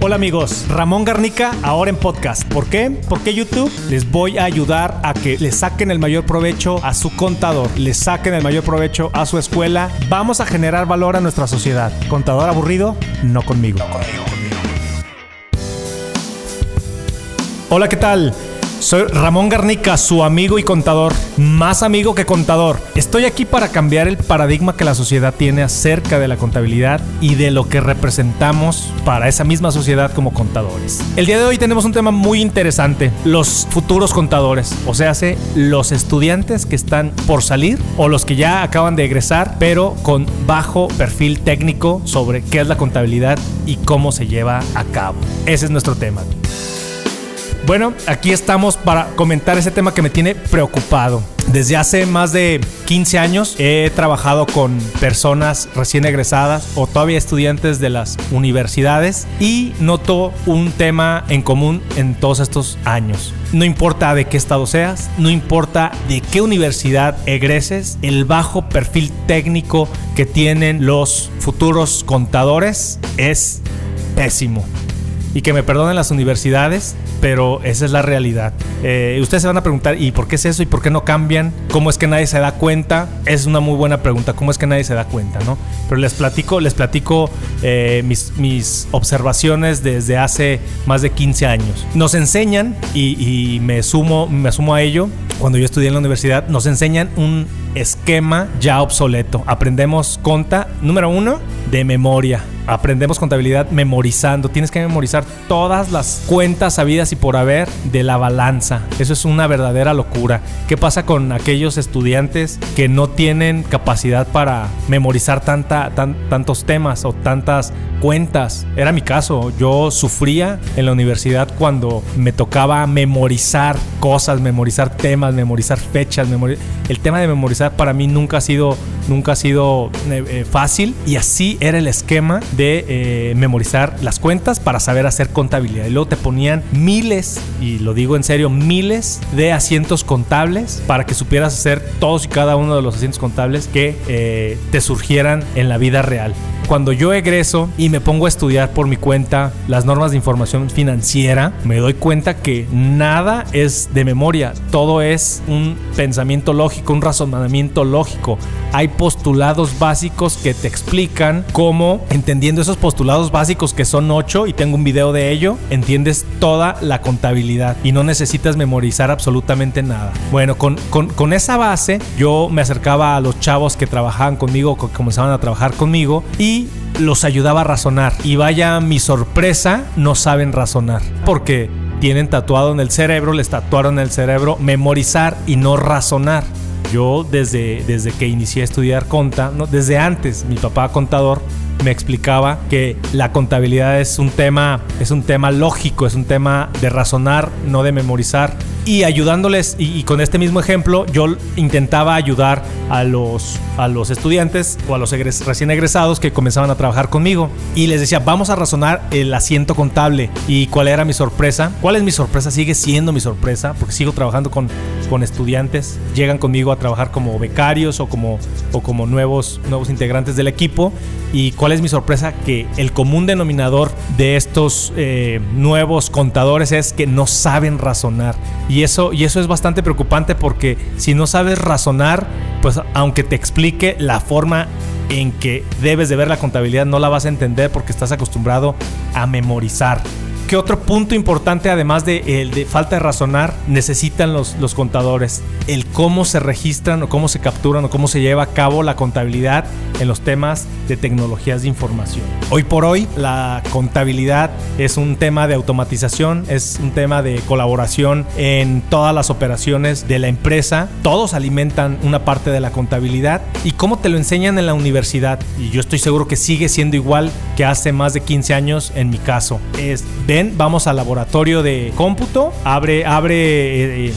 Hola amigos, Ramón Garnica ahora en podcast. ¿Por qué? Porque YouTube les voy a ayudar a que le saquen el mayor provecho a su contador, le saquen el mayor provecho a su escuela. Vamos a generar valor a nuestra sociedad. ¿Contador aburrido? No conmigo. Conmigo, conmigo. Hola, ¿qué tal? Soy Ramón Garnica, su amigo y contador, más amigo que contador. Estoy aquí para cambiar el paradigma que la sociedad tiene acerca de la contabilidad y de lo que representamos para esa misma sociedad como contadores. El día de hoy tenemos un tema muy interesante, los futuros contadores, o sea, los estudiantes que están por salir o los que ya acaban de egresar, pero con bajo perfil técnico sobre qué es la contabilidad y cómo se lleva a cabo. Ese es nuestro tema. Bueno, aquí estamos para comentar ese tema que me tiene preocupado. Desde hace más de 15 años he trabajado con personas recién egresadas o todavía estudiantes de las universidades y noto un tema en común en todos estos años. No importa de qué estado seas, no importa de qué universidad egreses, el bajo perfil técnico que tienen los futuros contadores es pésimo. Y que me perdonen las universidades, pero esa es la realidad. Eh, ustedes se van a preguntar, ¿y por qué es eso? ¿Y por qué no cambian? ¿Cómo es que nadie se da cuenta? Es una muy buena pregunta, ¿cómo es que nadie se da cuenta? ¿no? Pero les platico, les platico eh, mis, observaciones desde hace más de 15 años. Nos enseñan, y, y me, sumo, me sumo a ello, cuando yo estudié en la universidad, nos enseñan un esquema ya obsoleto. Aprendemos conta, número uno, de memoria. Aprendemos contabilidad memorizando. Tienes que memorizar todas las cuentas habidas y por haber de la balanza. Eso es una verdadera locura. ¿Qué pasa con aquellos estudiantes que no tienen capacidad para memorizar tantos temas o tantas cuentas? Era mi caso. Yo sufría en la universidad cuando me tocaba memorizar cosas, memorizar temas, memorizar fechas. El tema de memorizar para mí nunca ha sido, nunca ha sido eh, eh, fácil y así era el esquema de eh, memorizar las cuentas para saber hacer contabilidad. Y luego te ponían miles, y lo digo en serio, miles de asientos contables para que supieras hacer todos y cada uno de los asientos contables que te surgieran en la vida real. Cuando yo egreso y me pongo a estudiar por mi cuenta las normas de información financiera, me doy cuenta que nada es de memoria, todo es un pensamiento lógico, un razonamiento lógico. Hay postulados básicos que te explican cómo, entendiendo esos postulados básicos que son ocho y tengo un video de ello, entiendes toda la contabilidad y no necesitas memorizar absolutamente nada. Bueno, con, con, esa base yo me acercaba a los chavos que trabajaban conmigo, que comenzaban a trabajar conmigo y los ayudaba a razonar. Y vaya mi sorpresa, no saben razonar. Porque tienen tatuado en el cerebro, les tatuaron en el cerebro memorizar y no razonar. Yo desde, desde que inicié a estudiar conta, no, desde antes, mi papá contador me explicaba que la contabilidad es un tema, es un tema lógico, es un tema de razonar, no de memorizar y ayudándoles, y, con este mismo ejemplo, yo intentaba ayudar a los, a los estudiantes o a los recién egresados que comenzaban a trabajar conmigo. Y les decía, vamos a razonar el asiento contable. ¿Y cuál era mi sorpresa? ¿Cuál es mi sorpresa? Sigue siendo mi sorpresa, porque sigo trabajando con, con estudiantes. Llegan conmigo a trabajar como becarios o como, o como nuevos, nuevos integrantes del equipo. ¿Y cuál es mi sorpresa? Que el común denominador de estos eh, nuevos contadores es que no saben razonar. Y eso, y eso es bastante preocupante porque si no sabes razonar, pues aunque te explique la forma en que debes de ver la contabilidad, no la vas a entender porque estás acostumbrado a memorizar. ¿Qué otro punto importante, además de, el de falta de razonar, necesitan los, los contadores? El cómo se registran o cómo se capturan o cómo se lleva a cabo la contabilidad en los temas de tecnologías de información. Hoy por hoy, la contabilidad es un tema de automatización, es un tema de colaboración en todas las operaciones de la empresa. Todos alimentan una parte de la contabilidad. ¿Y cómo te lo enseñan en la universidad? Y yo estoy seguro que sigue siendo igual que hace más de 15 años en mi caso. Es vamos al laboratorio de cómputo, abre, abre eh,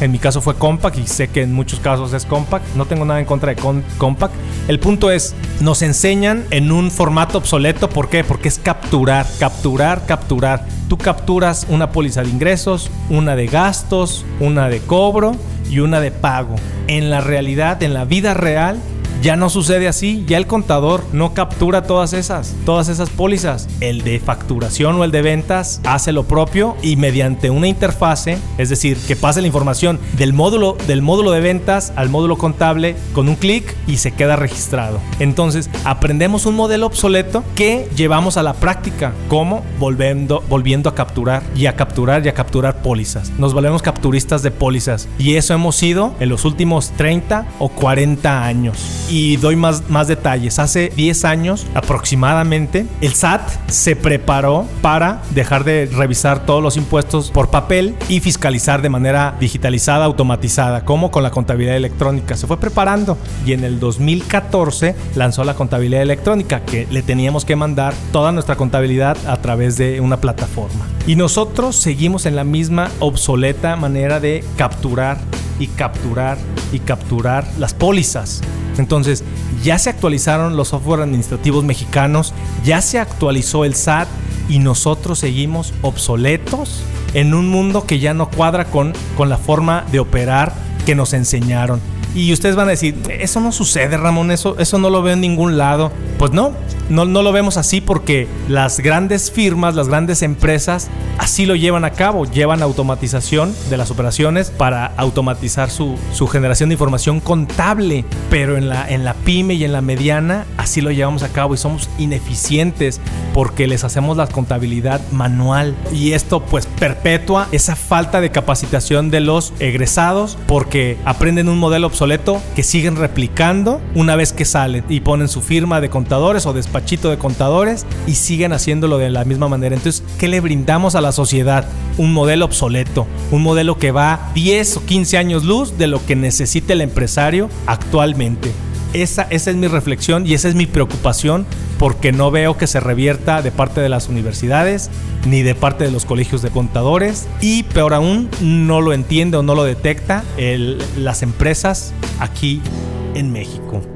en mi caso fue Compact y sé que en muchos casos es Compact, no tengo nada en contra de Compact. El punto es, nos enseñan en un formato obsoleto, ¿por qué? Porque es capturar, capturar, capturar. Tú capturas una póliza de ingresos, una de gastos, una de cobro y una de pago. En la realidad, en la vida real, ya no sucede así. Ya el contador no captura todas esas, todas esas pólizas. El de facturación o el de ventas hace lo propio y mediante una interfase, es decir, que pase la información del módulo, del módulo de ventas al módulo contable con un clic y se queda registrado. Entonces, aprendemos un modelo obsoleto que llevamos a la práctica, como volviendo, volviendo a capturar y a capturar y a capturar pólizas. Nos volvemos capturistas de pólizas y eso hemos sido en los últimos 30 o 40 años. Doy más, más detalles. Hace 10 años aproximadamente, el SAT se preparó para dejar de revisar todos los impuestos por papel y fiscalizar de manera digitalizada, automatizada, como con la contabilidad electrónica. Se fue preparando y en el 2014 lanzó la contabilidad electrónica, que le teníamos que mandar toda nuestra contabilidad a través de una plataforma. Y nosotros seguimos en la misma obsoleta manera de capturar y capturar y capturar las pólizas. Entonces, ya se actualizaron los software administrativos mexicanos, ya se actualizó el SAT y nosotros seguimos obsoletos en un mundo que ya no cuadra con, con la forma de operar que nos enseñaron. Y ustedes van a decir, eso no sucede, Ramón, eso, eso no lo veo en ningún lado. Pues no, no, no lo vemos así porque las grandes firmas, las grandes empresas, así lo llevan a cabo. Llevan automatización de las operaciones para automatizar su, su generación de información contable. Pero en la, en la pyme y en la mediana, así lo llevamos a cabo y somos ineficientes porque les hacemos la contabilidad manual. Y esto pues perpetúa esa falta de capacitación de los egresados porque aprenden un modelo obsoleto que siguen replicando una vez que salen y ponen su firma de contadores o despachito de contadores y siguen haciéndolo de la misma manera. Entonces, ¿qué le brindamos a la sociedad? Un modelo obsoleto, un modelo que va 10 o 15 años luz de lo que necesita el empresario actualmente. Esa, esa es mi reflexión y esa es mi preocupación porque no veo que se revierta de parte de las universidades ni de parte de los colegios de contadores y peor aún no lo entiende o no lo detecta las empresas aquí en México.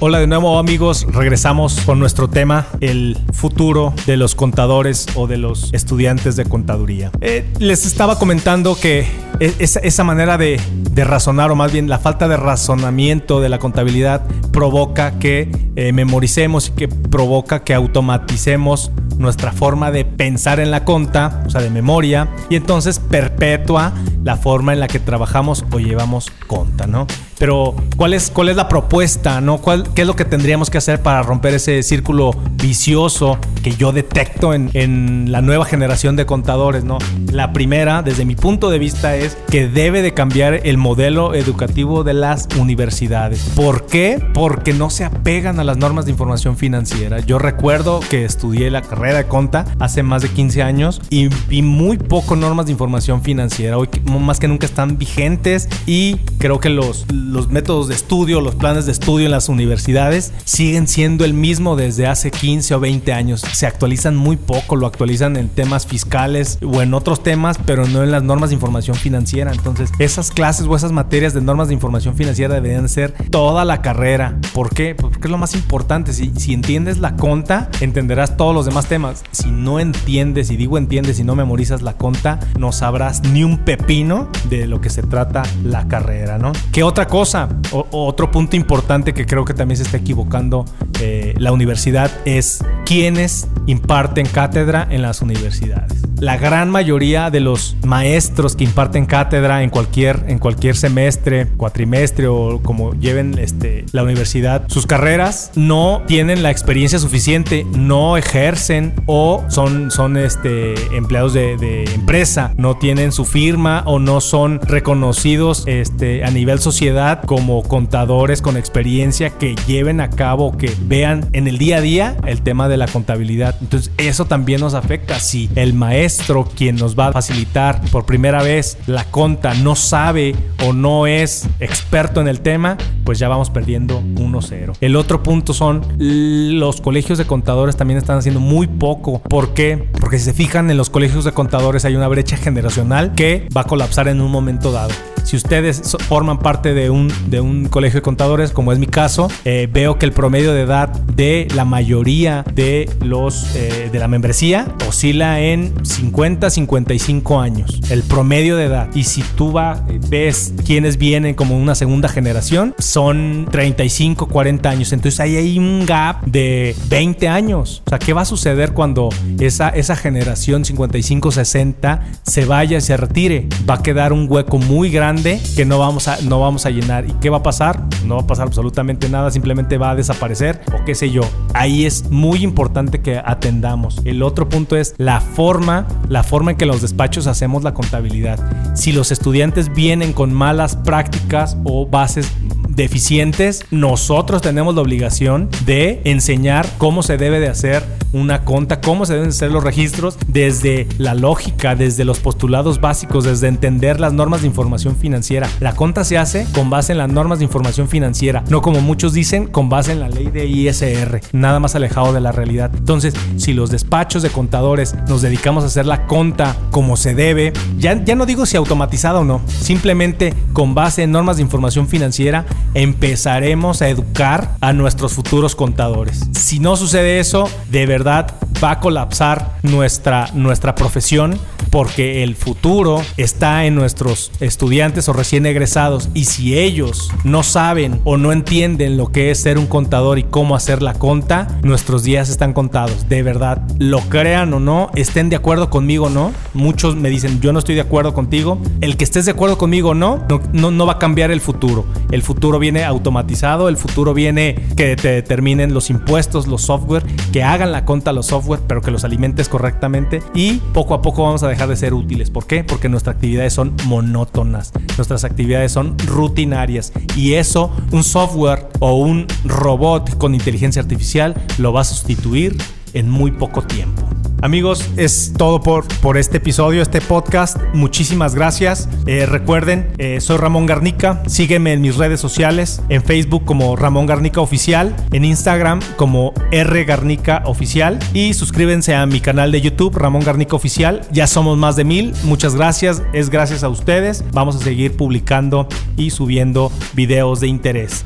Hola de nuevo amigos, regresamos con nuestro tema, el futuro de los contadores o de los estudiantes de contaduría. Eh, les estaba comentando que e, esa, manera de, de, razonar o más bien la falta de razonamiento de la contabilidad provoca que eh, memoricemos y que provoca que automaticemos nuestra forma de pensar en la conta, o sea, de memoria, y entonces perpetúa la forma en la que trabajamos o llevamos conta, ¿no? Pero, ¿cuál es, cuál es la propuesta? ¿no? ¿Cuál, ¿Qué es lo que tendríamos que hacer para romper ese círculo vicioso que yo detecto en, en, la nueva generación de contadores? ¿no? La primera, desde mi punto de vista, es que debe de cambiar el modelo educativo de las universidades. ¿Por qué? Porque no se apegan a las normas de información financiera. Yo recuerdo que estudié la carrera de conta hace más de 15 años y vi muy poco normas de información financiera. Hoy más que nunca están vigentes y creo que los los métodos de estudio, los planes de estudio en las universidades siguen siendo el mismo desde hace 15 o 20 años. Se actualizan muy poco, lo actualizan en temas fiscales o en otros temas, pero no en las normas de información financiera. Entonces, esas clases o esas materias de normas de información financiera deberían ser toda la carrera. ¿Por qué? Pues porque es lo más importante. Si, si entiendes la conta, entenderás todos los demás temas. Si no entiendes, y digo entiendes y no memorizas la conta, no sabrás ni un pepino de lo que se trata la carrera, ¿no? ¿Qué otra cosa? cosa, otro punto importante que creo que también se está equivocando eh, la universidad es quiénes imparten cátedra en las universidades. La gran mayoría de los maestros que imparten cátedra en cualquier, en cualquier semestre, cuatrimestre o como lleven este, la universidad, sus carreras no tienen la experiencia suficiente, no ejercen o son, son este, empleados de, de empresa, no tienen su firma o no son reconocidos este, a nivel sociedad como contadores con experiencia que lleven a cabo, que vean en el día a día el tema de la contabilidad. Entonces eso también nos afecta. Si el maestro quien nos va a facilitar por primera vez la conta no sabe o no es experto en el tema, pues ya vamos perdiendo 1-0. El otro punto son los colegios de contadores también están haciendo muy poco. ¿Por qué? Porque si se fijan en los colegios de contadores hay una brecha generacional que va a colapsar en un momento dado. Si ustedes forman parte de un, de un colegio de contadores, como es mi caso, eh, veo que el promedio de edad de la mayoría de los eh, de la membresía oscila en 50 55 años, el promedio de edad. Y si tú va, ves quiénes vienen como una segunda generación, son 35, 40 años. Entonces ahí hay un gap de 20 años. O sea, ¿qué va a suceder cuando esa, esa generación 55, 60 se vaya y se retire? Va a quedar un hueco muy grande que no vamos a, no vamos a llenar. ¿Y qué va a pasar? No va a pasar absolutamente nada, simplemente va a desaparecer o qué sé yo. Ahí es muy importante que atendamos. El otro punto es la forma, la forma en que los despachos hacemos la contabilidad. Si los estudiantes vienen con malas prácticas o bases deficientes, nosotros tenemos la obligación de enseñar cómo se debe de hacer una conta, cómo se deben hacer los registros desde la lógica, desde los postulados básicos, desde entender las normas de información financiera. La conta se hace con base en las normas de información financiera, no como muchos dicen, con base en la ley de ISR, nada más alejado de la realidad. Entonces, si los despachos de contadores nos dedicamos a hacer la conta como se debe, ya, ya no digo si automatizada o no, simplemente con base en normas de información financiera, empezaremos a educar a nuestros futuros contadores. Si no sucede eso, de verdad verdade va a colapsar nuestra, nuestra profesión porque el futuro está en nuestros estudiantes o recién egresados y si ellos no saben o no entienden lo que es ser un contador y cómo hacer la conta, nuestros días están contados. De verdad, lo crean o no, estén de acuerdo conmigo o no. Muchos me dicen, yo no estoy de acuerdo contigo. El que estés de acuerdo conmigo o no, no, no va a cambiar el futuro. El futuro viene automatizado, el futuro viene que te determinen los impuestos, los software, que hagan la conta los software, pero que los alimentes correctamente y poco a poco vamos a dejar de ser útiles. ¿Por qué? Porque nuestras actividades son monótonas, nuestras actividades son rutinarias y eso un software o un robot con inteligencia artificial lo va a sustituir en muy poco tiempo. Amigos, es todo por, por este episodio, este podcast. Muchísimas gracias. Eh, recuerden, eh, soy Ramón Garnica. Sígueme en mis redes sociales, en Facebook como Ramón Garnica Oficial, en Instagram como R Garnica Oficial y suscríbanse a mi canal de YouTube, Ramón Garnica Oficial. Ya somos más de mil. Muchas gracias. Es gracias a ustedes. Vamos a seguir publicando y subiendo videos de interés.